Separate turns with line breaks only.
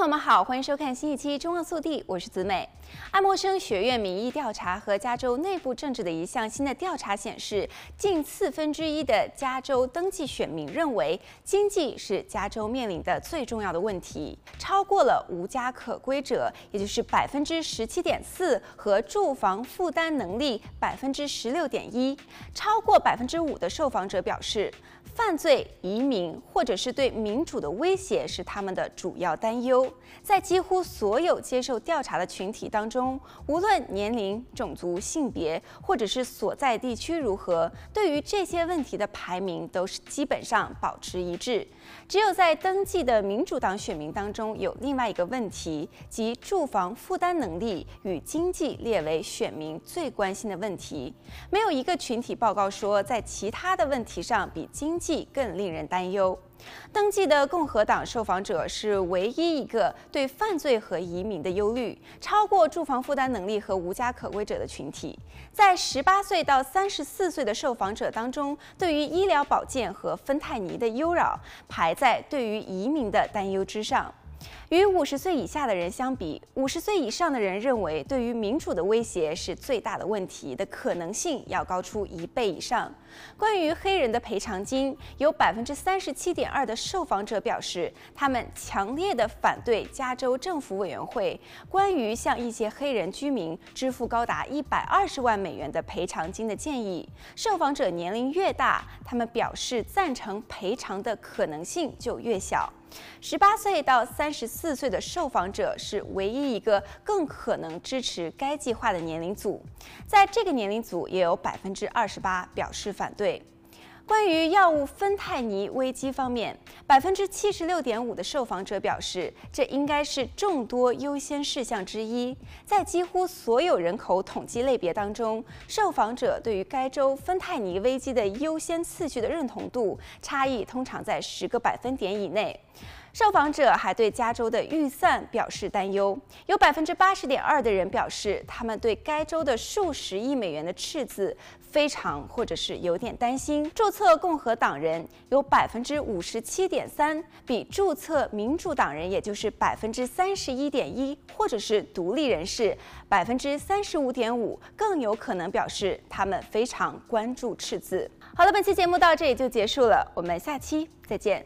朋友们好，欢迎收看新一期《中澳速递》，我是子美。爱默生学院民意调查和加州内部政治的一项新的调查显示，近四分之一的加州登记选民认为经济是加州面临的最重要的问题，超过了无家可归者，也就是百分之十七点四，和住房负担能力百分之十六点一，超过百分之五的受访者表示，犯罪、移民或者是对民主的威胁是他们的主要担忧。在几乎所有接受调查的群体当中，无论年龄、种族、性别，或者是所在地区如何，对于这些问题的排名都是基本上保持一致。只有在登记的民主党选民当中，有另外一个问题，即住房负担能力与经济列为选民最关心的问题。没有一个群体报告说，在其他的问题上比经济更令人担忧。登记的共和党受访者是唯一一个对犯罪和移民的忧虑超过住房负担能力和无家可归者的群体。在十八岁到三十四岁的受访者当中，对于医疗保健和芬太尼的忧扰排在对于移民的担忧之上。与五十岁以下的人相比，五十岁以上的人认为对于民主的威胁是最大的问题的可能性要高出一倍以上。关于黑人的赔偿金，有百分之三十七点二的受访者表示，他们强烈的反对加州政府委员会关于向一些黑人居民支付高达一百二十万美元的赔偿金的建议。受访者年龄越大，他们表示赞成赔偿的可能性就越小。十八岁到三十四岁的受访者是唯一一个更可能支持该计划的年龄组，在这个年龄组也有百分之二十八表示反对。关于药物芬太尼危机方面，百分之七十六点五的受访者表示，这应该是众多优先事项之一。在几乎所有人口统计类别当中，受访者对于该州芬太尼危机的优先次序的认同度差异通常在十个百分点以内。受访者还对加州的预算表示担忧，有百分之八十点二的人表示，他们对该州的数十亿美元的赤字非常或者是有点担心。注册共和党人有百分之五十七点三，比注册民主党人，也就是百分之三十一点一，或者是独立人士百分之三十五点五，更有可能表示他们非常关注赤字。好了，本期节目到这里就结束了，我们下期再见。